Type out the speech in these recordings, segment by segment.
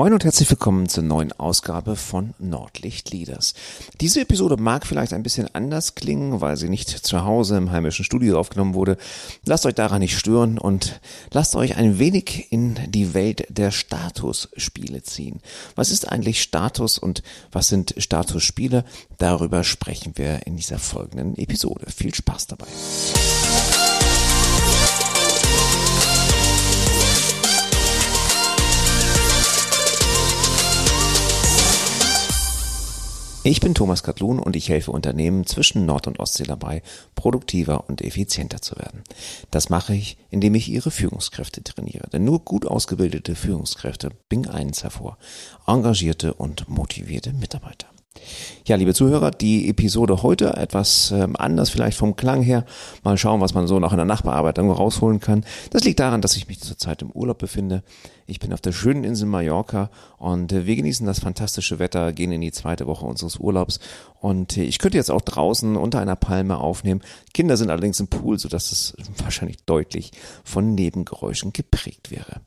Moin und herzlich willkommen zur neuen Ausgabe von Nordlicht Leaders. Diese Episode mag vielleicht ein bisschen anders klingen, weil sie nicht zu Hause im heimischen Studio aufgenommen wurde. Lasst euch daran nicht stören und lasst euch ein wenig in die Welt der Statusspiele ziehen. Was ist eigentlich Status und was sind Statusspiele? Darüber sprechen wir in dieser folgenden Episode. Viel Spaß dabei. Ich bin Thomas Katlun und ich helfe Unternehmen zwischen Nord- und Ostsee dabei, produktiver und effizienter zu werden. Das mache ich, indem ich ihre Führungskräfte trainiere. Denn nur gut ausgebildete Führungskräfte bringen eins hervor. Engagierte und motivierte Mitarbeiter. Ja, liebe Zuhörer, die Episode heute etwas ähm, anders vielleicht vom Klang her. Mal schauen, was man so noch in der Nachbearbeitung rausholen kann. Das liegt daran, dass ich mich zurzeit im Urlaub befinde. Ich bin auf der schönen Insel Mallorca und äh, wir genießen das fantastische Wetter, gehen in die zweite Woche unseres Urlaubs und äh, ich könnte jetzt auch draußen unter einer Palme aufnehmen. Kinder sind allerdings im Pool, sodass es wahrscheinlich deutlich von Nebengeräuschen geprägt wäre.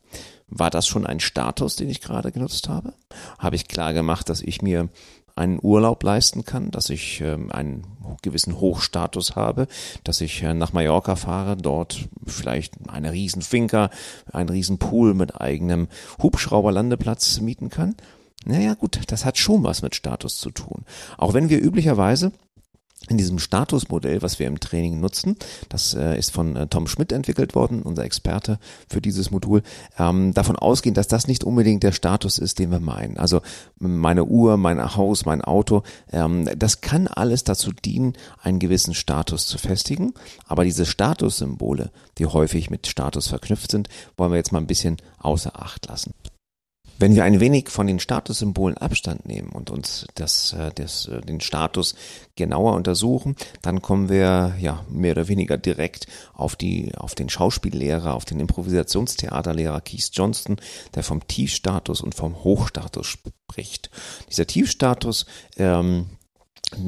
War das schon ein Status, den ich gerade genutzt habe? Habe ich klar gemacht, dass ich mir einen Urlaub leisten kann, dass ich ähm, einen gewissen Hochstatus habe, dass ich äh, nach Mallorca fahre, dort vielleicht eine riesen Finca, einen riesen Pool mit eigenem Hubschrauberlandeplatz mieten kann. Naja gut, das hat schon was mit Status zu tun. Auch wenn wir üblicherweise in diesem Statusmodell, was wir im Training nutzen. Das äh, ist von äh, Tom Schmidt entwickelt worden, unser Experte für dieses Modul. Ähm, davon ausgehen, dass das nicht unbedingt der Status ist, den wir meinen. Also meine Uhr, mein Haus, mein Auto, ähm, das kann alles dazu dienen, einen gewissen Status zu festigen. Aber diese Statussymbole, die häufig mit Status verknüpft sind, wollen wir jetzt mal ein bisschen außer Acht lassen. Wenn wir ein wenig von den Statussymbolen Abstand nehmen und uns das, äh, das, äh, den Status genauer untersuchen, dann kommen wir ja mehr oder weniger direkt auf die, auf den Schauspiellehrer, auf den Improvisationstheaterlehrer Keith Johnston, der vom Tiefstatus und vom Hochstatus spricht. Dieser Tiefstatus, ähm,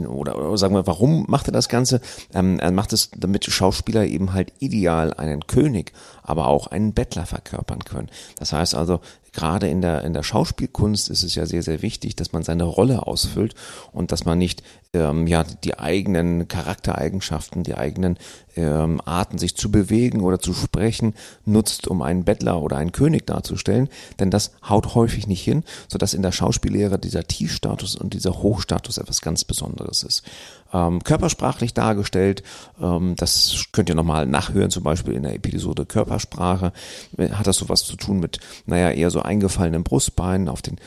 oder, sagen wir, warum macht er das Ganze? Ähm, er macht es, damit Schauspieler eben halt ideal einen König, aber auch einen Bettler verkörpern können. Das heißt also, gerade in der, in der Schauspielkunst ist es ja sehr, sehr wichtig, dass man seine Rolle ausfüllt und dass man nicht ähm, ja, die eigenen Charaktereigenschaften, die eigenen ähm, Arten, sich zu bewegen oder zu sprechen, nutzt, um einen Bettler oder einen König darzustellen. Denn das haut häufig nicht hin, sodass in der Schauspiellehre dieser Tiefstatus und dieser Hochstatus etwas ganz Besonderes ist. Ähm, körpersprachlich dargestellt, ähm, das könnt ihr nochmal nachhören, zum Beispiel in der Episode Körpersprache, hat das sowas zu tun mit, naja, eher so eingefallenen Brustbeinen, auf den,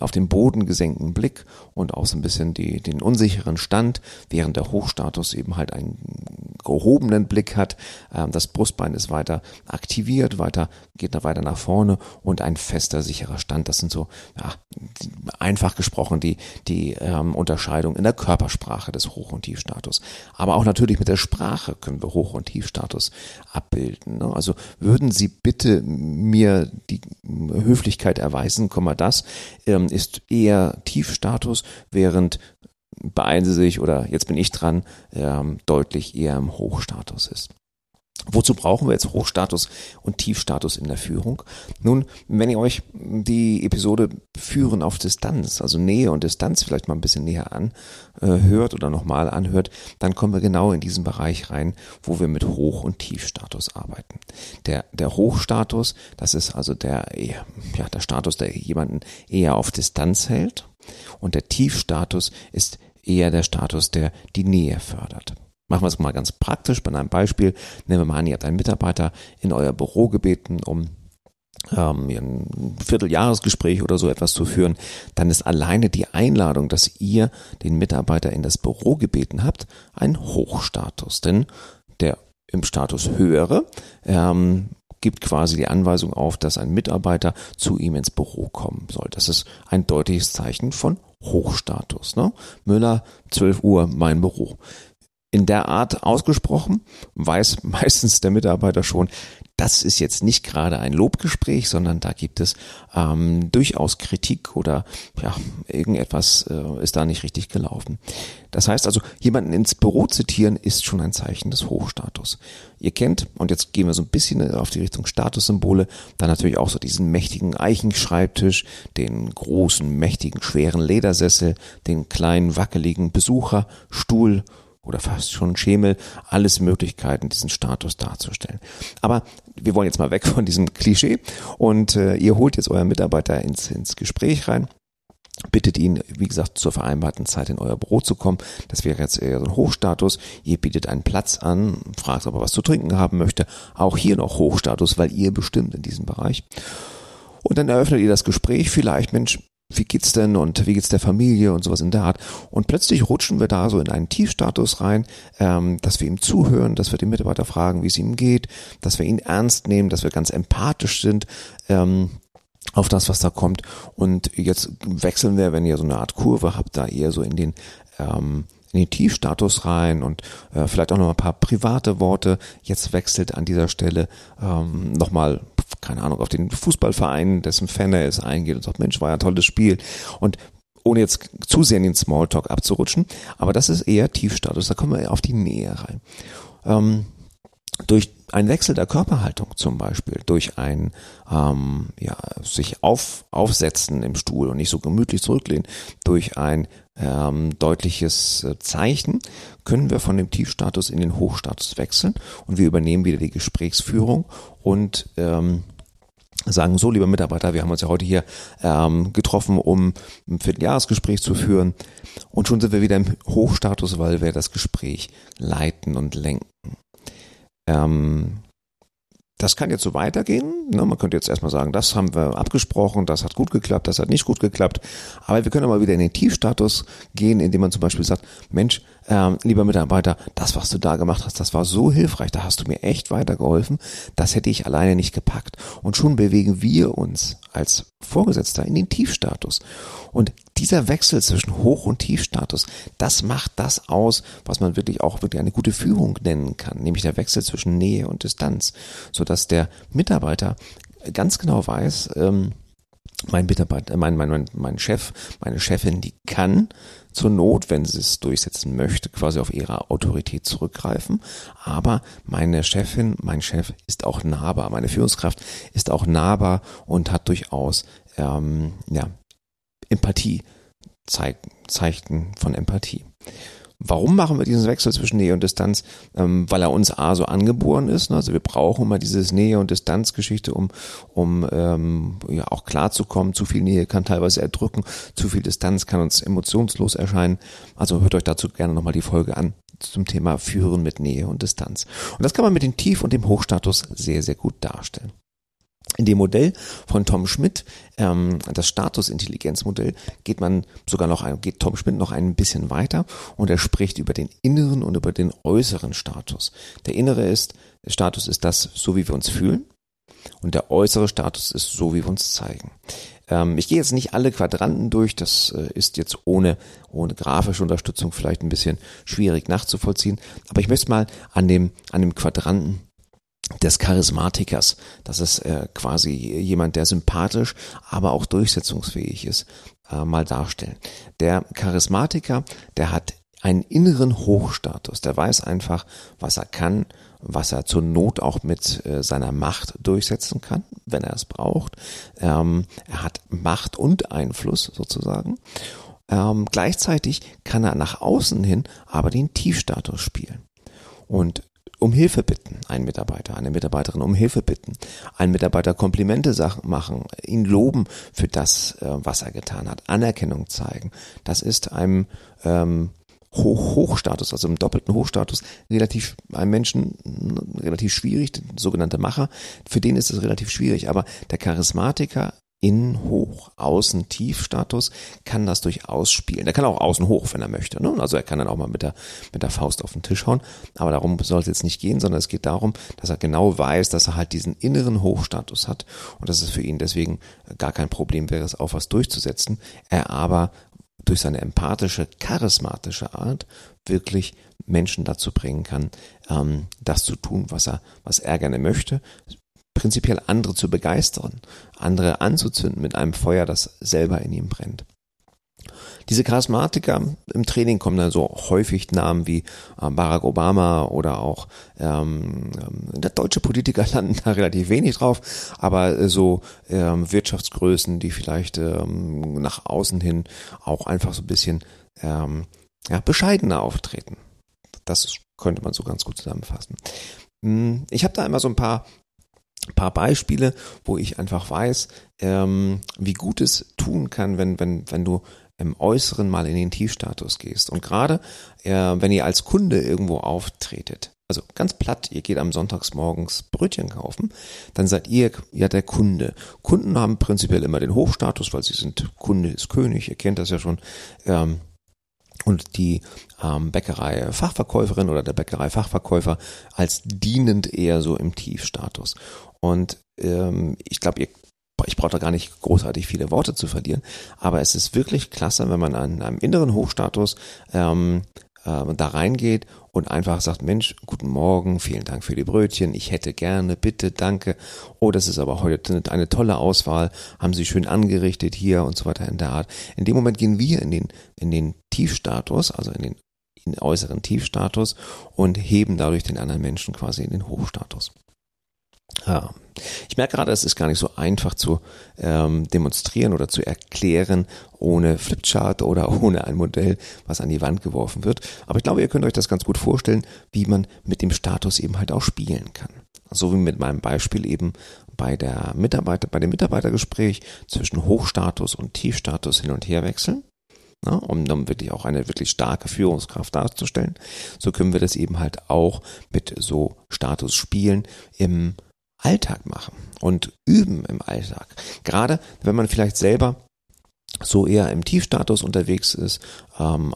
auf den Boden gesenkten Blick und auch so ein bisschen die, den unsicheren Stand, während der Hochstatus eben halt einen gehobenen Blick hat. Ähm, das Brustbein ist weiter aktiviert, weiter, geht da weiter nach vorne und ein fester, sicherer Stand. Das sind so, ja, einfach gesprochen die, die ähm, Unterscheidung in der Körpersprache des Hoch- und Tiefstatus. Aber auch natürlich mit der Sprache können wir Hoch- und Tiefstatus abbilden. Ne? Also würden Sie bitte mir die Höflichkeit erweisen, das ähm, ist eher Tiefstatus, während beeilen Sie sich oder jetzt bin ich dran, ähm, deutlich eher im Hochstatus ist. Wozu brauchen wir jetzt Hochstatus und Tiefstatus in der Führung? Nun, wenn ihr euch die Episode Führen auf Distanz, also Nähe und Distanz vielleicht mal ein bisschen näher anhört äh, oder nochmal anhört, dann kommen wir genau in diesen Bereich rein, wo wir mit Hoch- und Tiefstatus arbeiten. Der, der Hochstatus, das ist also der, ja, der Status, der jemanden eher auf Distanz hält und der Tiefstatus ist eher der Status, der die Nähe fördert. Machen wir es mal ganz praktisch bei einem Beispiel. Nehmen wir mal an, ihr habt einen Mitarbeiter in euer Büro gebeten, um ähm, ein Vierteljahresgespräch oder so etwas zu führen, dann ist alleine die Einladung, dass ihr den Mitarbeiter in das Büro gebeten habt, ein Hochstatus. Denn der im Status höhere ähm, gibt quasi die Anweisung auf, dass ein Mitarbeiter zu ihm ins Büro kommen soll. Das ist ein deutliches Zeichen von Hochstatus. Ne? Müller, 12 Uhr, mein Büro. In der Art ausgesprochen, weiß meistens der Mitarbeiter schon, das ist jetzt nicht gerade ein Lobgespräch, sondern da gibt es ähm, durchaus Kritik oder ja, irgendetwas äh, ist da nicht richtig gelaufen. Das heißt also, jemanden ins Büro zitieren ist schon ein Zeichen des Hochstatus. Ihr kennt, und jetzt gehen wir so ein bisschen auf die Richtung Statussymbole, dann natürlich auch so diesen mächtigen Eichenschreibtisch, den großen, mächtigen, schweren Ledersessel, den kleinen, wackeligen Besucherstuhl oder fast schon Schemel, alles Möglichkeiten, diesen Status darzustellen. Aber wir wollen jetzt mal weg von diesem Klischee und äh, ihr holt jetzt euren Mitarbeiter ins, ins Gespräch rein bittet ihn, wie gesagt, zur vereinbarten Zeit in euer Büro zu kommen. Das wäre jetzt eher so ein Hochstatus. Ihr bietet einen Platz an, fragt, ob er was zu trinken haben möchte. Auch hier noch Hochstatus, weil ihr bestimmt in diesem Bereich. Und dann eröffnet ihr das Gespräch vielleicht, Mensch, wie geht's denn und wie geht's der Familie und sowas in der Art. Und plötzlich rutschen wir da so in einen Tiefstatus rein, ähm, dass wir ihm zuhören, dass wir den Mitarbeiter fragen, wie es ihm geht, dass wir ihn ernst nehmen, dass wir ganz empathisch sind. Ähm, auf das, was da kommt. Und jetzt wechseln wir, wenn ihr so eine Art Kurve habt, da eher so in den ähm, in den Tiefstatus rein und äh, vielleicht auch noch ein paar private Worte. Jetzt wechselt an dieser Stelle ähm, nochmal keine Ahnung, auf den Fußballverein, dessen Fan er ist, eingeht und sagt, Mensch, war ja ein tolles Spiel. Und ohne jetzt zu sehr in den Smalltalk abzurutschen, aber das ist eher Tiefstatus, da kommen wir auf die Nähe rein. Ähm, durch ein Wechsel der Körperhaltung zum Beispiel, durch ein ähm, ja, sich auf, aufsetzen im Stuhl und nicht so gemütlich zurücklehnen, durch ein ähm, deutliches äh, Zeichen. Können wir von dem Tiefstatus in den Hochstatus wechseln? Und wir übernehmen wieder die Gesprächsführung und ähm, sagen, so lieber Mitarbeiter, wir haben uns ja heute hier ähm, getroffen, um ein Vierteljahresgespräch zu führen. Und schon sind wir wieder im Hochstatus, weil wir das Gespräch leiten und lenken. Ähm, das kann jetzt so weitergehen. Ne? Man könnte jetzt erstmal sagen, das haben wir abgesprochen, das hat gut geklappt, das hat nicht gut geklappt. Aber wir können mal wieder in den Tiefstatus gehen, indem man zum Beispiel sagt, Mensch, ähm, lieber Mitarbeiter, das, was du da gemacht hast, das war so hilfreich, da hast du mir echt weitergeholfen, das hätte ich alleine nicht gepackt. Und schon bewegen wir uns als Vorgesetzter in den Tiefstatus. Und dieser Wechsel zwischen Hoch- und Tiefstatus, das macht das aus, was man wirklich auch wirklich eine gute Führung nennen kann, nämlich der Wechsel zwischen Nähe und Distanz, sodass der Mitarbeiter ganz genau weiß, ähm, mein Mitarbeiter, mein, mein, mein, mein Chef, meine Chefin, die kann zur Not, wenn sie es durchsetzen möchte, quasi auf ihre Autorität zurückgreifen. Aber meine Chefin, mein Chef ist auch nahbar, meine Führungskraft ist auch nahbar und hat durchaus ähm, ja, Empathie, Zeichen von Empathie. Warum machen wir diesen Wechsel zwischen Nähe und Distanz? Ähm, weil er uns A so angeboren ist. Ne? Also wir brauchen immer dieses Nähe- und Distanzgeschichte, um, um ähm, ja auch klarzukommen. Zu viel Nähe kann teilweise erdrücken, zu viel Distanz kann uns emotionslos erscheinen. Also hört euch dazu gerne nochmal die Folge an zum Thema Führen mit Nähe und Distanz. Und das kann man mit dem Tief- und dem Hochstatus sehr, sehr gut darstellen. In dem Modell von Tom Schmidt, ähm, das Statusintelligenzmodell, geht man sogar noch ein, geht Tom Schmidt noch ein bisschen weiter und er spricht über den inneren und über den äußeren Status. Der innere ist, der Status ist das, so wie wir uns fühlen und der äußere Status ist so, wie wir uns zeigen. Ähm, ich gehe jetzt nicht alle Quadranten durch, das äh, ist jetzt ohne, ohne grafische Unterstützung vielleicht ein bisschen schwierig nachzuvollziehen, aber ich möchte mal an dem, an dem Quadranten des Charismatikers. Das ist äh, quasi jemand, der sympathisch, aber auch durchsetzungsfähig ist, äh, mal darstellen. Der Charismatiker, der hat einen inneren Hochstatus. Der weiß einfach, was er kann, was er zur Not auch mit äh, seiner Macht durchsetzen kann, wenn er es braucht. Ähm, er hat Macht und Einfluss sozusagen. Ähm, gleichzeitig kann er nach außen hin aber den Tiefstatus spielen. Und um Hilfe bitten, einen Mitarbeiter, eine Mitarbeiterin um Hilfe bitten, einen Mitarbeiter Komplimente machen, ihn loben für das, äh, was er getan hat, Anerkennung zeigen. Das ist einem ähm, Hoch Hochstatus, also im doppelten Hochstatus, relativ einem Menschen relativ schwierig, sogenannte Macher, für den ist es relativ schwierig, aber der Charismatiker innen hoch, außen tief Status kann das durchaus spielen. Der kann auch außen hoch, wenn er möchte. Ne? Also er kann dann auch mal mit der, mit der Faust auf den Tisch hauen. Aber darum soll es jetzt nicht gehen, sondern es geht darum, dass er genau weiß, dass er halt diesen inneren Hochstatus hat und dass es für ihn deswegen gar kein Problem wäre, es auf was durchzusetzen. Er aber durch seine empathische, charismatische Art wirklich Menschen dazu bringen kann, ähm, das zu tun, was er, was er gerne möchte, prinzipiell andere zu begeistern, andere anzuzünden mit einem Feuer, das selber in ihm brennt. Diese Charismatiker im Training kommen dann so häufig Namen wie äh, Barack Obama oder auch ähm, ähm der deutsche Politiker landen da relativ wenig drauf, aber so ähm, Wirtschaftsgrößen, die vielleicht ähm, nach außen hin auch einfach so ein bisschen ähm, ja, bescheidener auftreten. Das könnte man so ganz gut zusammenfassen. Hm, ich habe da immer so ein paar paar Beispiele, wo ich einfach weiß, ähm, wie gut es tun kann, wenn, wenn, wenn du im Äußeren mal in den Tiefstatus gehst. Und gerade äh, wenn ihr als Kunde irgendwo auftretet, also ganz platt, ihr geht am Sonntagsmorgens Brötchen kaufen, dann seid ihr ja der Kunde. Kunden haben prinzipiell immer den Hochstatus, weil sie sind Kunde ist König, ihr kennt das ja schon. Ähm, und die ähm, Bäckerei-Fachverkäuferin oder der Bäckerei-Fachverkäufer als dienend eher so im Tiefstatus. Und ähm, ich glaube, ihr ich brauche da gar nicht großartig viele Worte zu verlieren, aber es ist wirklich klasse, wenn man an einem inneren Hochstatus ähm, äh, da reingeht und einfach sagt, Mensch, guten Morgen, vielen Dank für die Brötchen, ich hätte gerne, bitte, danke. Oh, das ist aber heute eine tolle Auswahl, haben Sie schön angerichtet hier und so weiter in der Art. In dem Moment gehen wir in den, in den Tiefstatus, also in den in äußeren Tiefstatus und heben dadurch den anderen Menschen quasi in den Hochstatus. Ja. Ich merke gerade, es ist gar nicht so einfach zu ähm, demonstrieren oder zu erklären ohne Flipchart oder ohne ein Modell, was an die Wand geworfen wird. Aber ich glaube, ihr könnt euch das ganz gut vorstellen, wie man mit dem Status eben halt auch spielen kann. So wie mit meinem Beispiel eben bei der Mitarbeiter, bei dem Mitarbeitergespräch zwischen Hochstatus und Tiefstatus hin und her wechseln. Na, um dann wirklich auch eine wirklich starke Führungskraft darzustellen. So können wir das eben halt auch mit so Statusspielen im Alltag machen und üben im Alltag. Gerade wenn man vielleicht selber so eher im Tiefstatus unterwegs ist, ähm,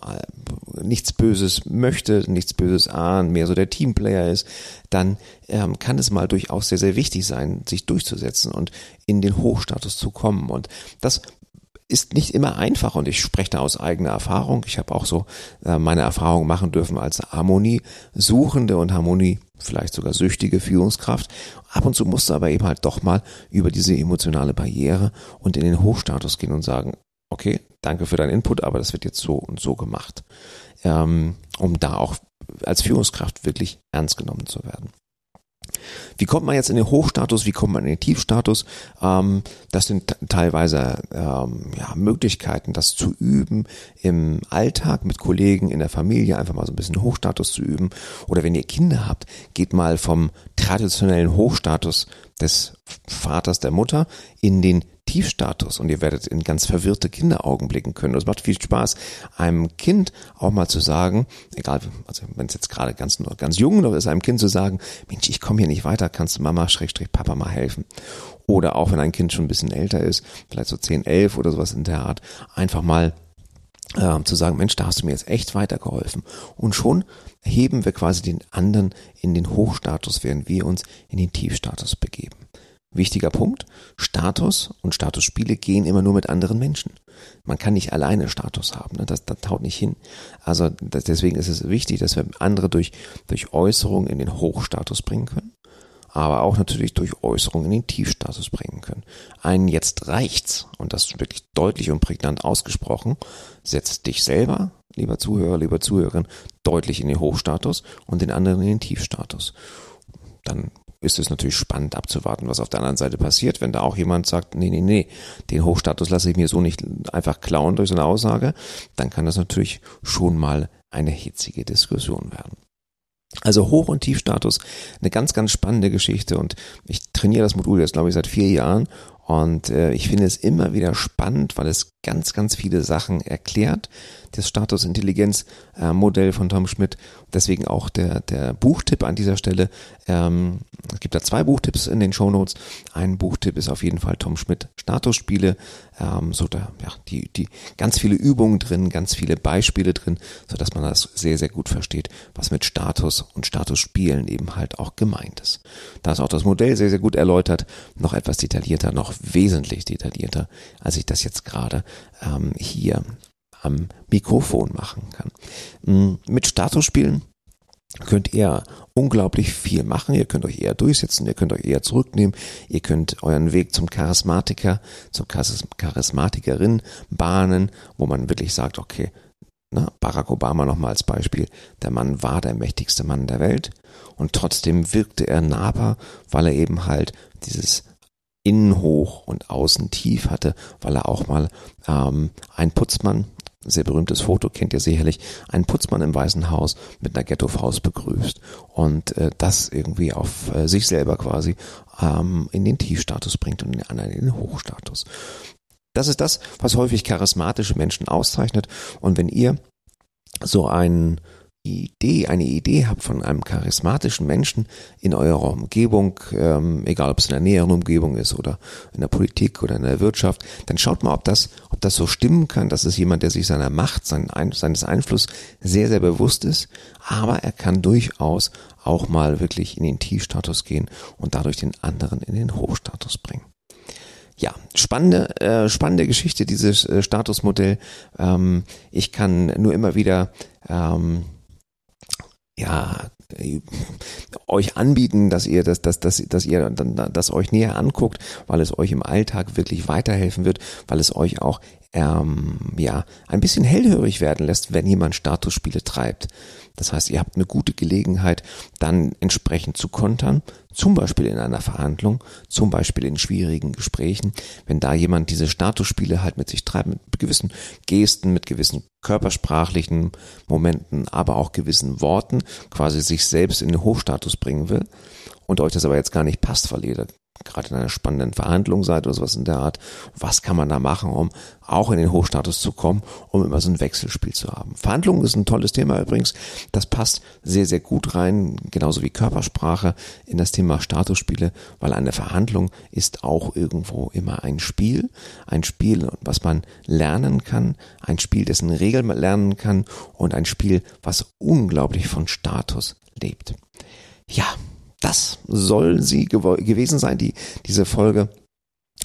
nichts Böses möchte, nichts Böses ahnt, mehr so der Teamplayer ist, dann ähm, kann es mal durchaus sehr, sehr wichtig sein, sich durchzusetzen und in den Hochstatus zu kommen. Und das ist nicht immer einfach und ich spreche da aus eigener Erfahrung. Ich habe auch so äh, meine Erfahrung machen dürfen als Harmonie-suchende und Harmonie vielleicht sogar süchtige Führungskraft. Ab und zu musst du aber eben halt doch mal über diese emotionale Barriere und in den Hochstatus gehen und sagen, okay, danke für deinen Input, aber das wird jetzt so und so gemacht, ähm, um da auch als Führungskraft wirklich ernst genommen zu werden. Wie kommt man jetzt in den Hochstatus, wie kommt man in den Tiefstatus? Ähm, das sind teilweise ähm, ja, Möglichkeiten, das zu üben im Alltag mit Kollegen, in der Familie, einfach mal so ein bisschen Hochstatus zu üben. Oder wenn ihr Kinder habt, geht mal vom traditionellen Hochstatus des Vaters, der Mutter in den Tiefstatus und ihr werdet in ganz verwirrte Kinderaugen blicken können. Es macht viel Spaß, einem Kind auch mal zu sagen, egal, also wenn es jetzt gerade ganz, ganz jung noch ist, einem Kind zu sagen, Mensch, ich komme hier nicht weiter, kannst du Mama, Schrägstrich, Papa mal helfen. Oder auch wenn ein Kind schon ein bisschen älter ist, vielleicht so 10, 11 oder sowas in der Art, einfach mal äh, zu sagen, Mensch, da hast du mir jetzt echt weitergeholfen. Und schon heben wir quasi den anderen in den Hochstatus, während wir uns in den Tiefstatus begeben. Wichtiger Punkt, Status und Statusspiele gehen immer nur mit anderen Menschen. Man kann nicht alleine Status haben, ne? das, das haut nicht hin. Also das, deswegen ist es wichtig, dass wir andere durch, durch Äußerungen in den Hochstatus bringen können, aber auch natürlich durch Äußerungen in den Tiefstatus bringen können. Einen jetzt reicht's, und das ist wirklich deutlich und prägnant ausgesprochen, setzt dich selber, lieber Zuhörer, lieber Zuhörerin, deutlich in den Hochstatus und den anderen in den Tiefstatus. Dann ist es natürlich spannend abzuwarten, was auf der anderen Seite passiert. Wenn da auch jemand sagt, nee, nee, nee, den Hochstatus lasse ich mir so nicht einfach klauen durch so eine Aussage, dann kann das natürlich schon mal eine hitzige Diskussion werden. Also Hoch- und Tiefstatus, eine ganz, ganz spannende Geschichte und ich trainiere das Modul jetzt, glaube ich, seit vier Jahren und äh, ich finde es immer wieder spannend, weil es ganz, ganz viele Sachen erklärt. Das Status-Intelligenz-Modell von Tom Schmidt. Deswegen auch der, der Buchtipp an dieser Stelle. Ähm, es gibt da zwei Buchtipps in den Shownotes. Ein Buchtipp ist auf jeden Fall Tom Schmidt Statusspiele. Ähm, so da, ja, die, die ganz viele Übungen drin, ganz viele Beispiele drin, so dass man das sehr, sehr gut versteht, was mit Status und Statusspielen eben halt auch gemeint ist. Da ist auch das Modell sehr, sehr gut erläutert, noch etwas detaillierter, noch wesentlich detaillierter, als ich das jetzt gerade ähm, hier am Mikrofon machen kann. Mm, mit Statusspielen könnt ihr unglaublich viel machen. Ihr könnt euch eher durchsetzen, ihr könnt euch eher zurücknehmen, ihr könnt euren Weg zum Charismatiker, zum Charismatikerin bahnen, wo man wirklich sagt, okay, na, Barack Obama nochmal als Beispiel, der Mann war der mächtigste Mann der Welt und trotzdem wirkte er nahbar, weil er eben halt dieses innen hoch und außen tief hatte, weil er auch mal ähm, ein Putzmann, sehr berühmtes Foto kennt ihr sicherlich, ein Putzmann im Weißen Haus mit einer Ghetto-Faust begrüßt und äh, das irgendwie auf äh, sich selber quasi ähm, in den Tiefstatus bringt und den anderen in den Hochstatus. Das ist das, was häufig charismatische Menschen auszeichnet und wenn ihr so einen Idee, eine Idee habt von einem charismatischen Menschen in eurer Umgebung, ähm, egal ob es in der näheren Umgebung ist oder in der Politik oder in der Wirtschaft, dann schaut mal, ob das, ob das so stimmen kann. Das ist jemand, der sich seiner Macht, sein, seines Einflusses sehr, sehr bewusst ist, aber er kann durchaus auch mal wirklich in den Tiefstatus gehen und dadurch den anderen in den Hochstatus bringen ja, spannende, äh, spannende Geschichte, dieses äh, Statusmodell. Ähm, ich kann nur immer wieder ähm, ja, euch anbieten, dass ihr das, dass, dass, dass ihr das euch näher anguckt, weil es euch im Alltag wirklich weiterhelfen wird, weil es euch auch ähm, ja ein bisschen hellhörig werden lässt, wenn jemand Statusspiele treibt. Das heißt, ihr habt eine gute Gelegenheit, dann entsprechend zu kontern, zum Beispiel in einer Verhandlung, zum Beispiel in schwierigen Gesprächen, wenn da jemand diese Statusspiele halt mit sich treibt, mit gewissen Gesten, mit gewissen körpersprachlichen Momenten, aber auch gewissen Worten, quasi sich selbst in den Hochstatus bringen will und euch das aber jetzt gar nicht passt, weil ihr gerade in einer spannenden Verhandlung seid oder sowas in der Art, was kann man da machen, um auch in den Hochstatus zu kommen, um immer so ein Wechselspiel zu haben. Verhandlungen ist ein tolles Thema übrigens. Das passt sehr, sehr gut rein, genauso wie Körpersprache in das Thema Statusspiele, weil eine Verhandlung ist auch irgendwo immer ein Spiel. Ein Spiel, was man lernen kann, ein Spiel, dessen Regeln man lernen kann und ein Spiel, was unglaublich von Status lebt. Ja, das soll sie gew gewesen sein, die, diese Folge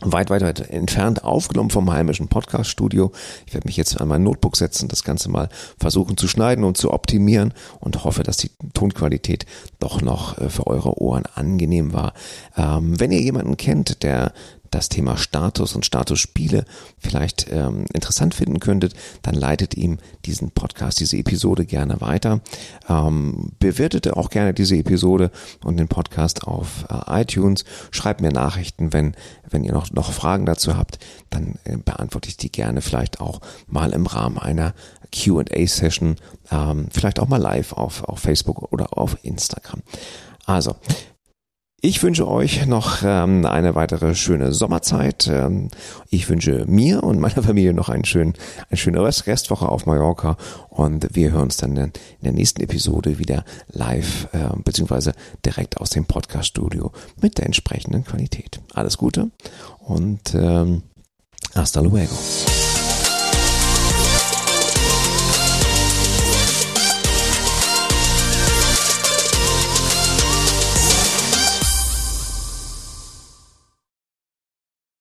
weit, weit, weit entfernt aufgenommen vom heimischen Podcast-Studio. Ich werde mich jetzt an mein Notebook setzen, das Ganze mal versuchen zu schneiden und zu optimieren und hoffe, dass die Tonqualität doch noch äh, für eure Ohren angenehm war. Ähm, wenn ihr jemanden kennt, der das Thema Status und Statusspiele vielleicht ähm, interessant finden könntet, dann leitet ihm diesen Podcast, diese Episode gerne weiter. Ähm, bewertet auch gerne diese Episode und den Podcast auf äh, iTunes. Schreibt mir Nachrichten, wenn, wenn ihr noch, noch Fragen dazu habt, dann äh, beantworte ich die gerne vielleicht auch mal im Rahmen einer QA-Session, ähm, vielleicht auch mal live auf, auf Facebook oder auf Instagram. Also, ich wünsche euch noch ähm, eine weitere schöne Sommerzeit. Ähm, ich wünsche mir und meiner Familie noch einen schönen, eine schöne Rest Restwoche auf Mallorca und wir hören uns dann in der nächsten Episode wieder live äh, beziehungsweise direkt aus dem Podcast-Studio mit der entsprechenden Qualität. Alles Gute und ähm, hasta luego.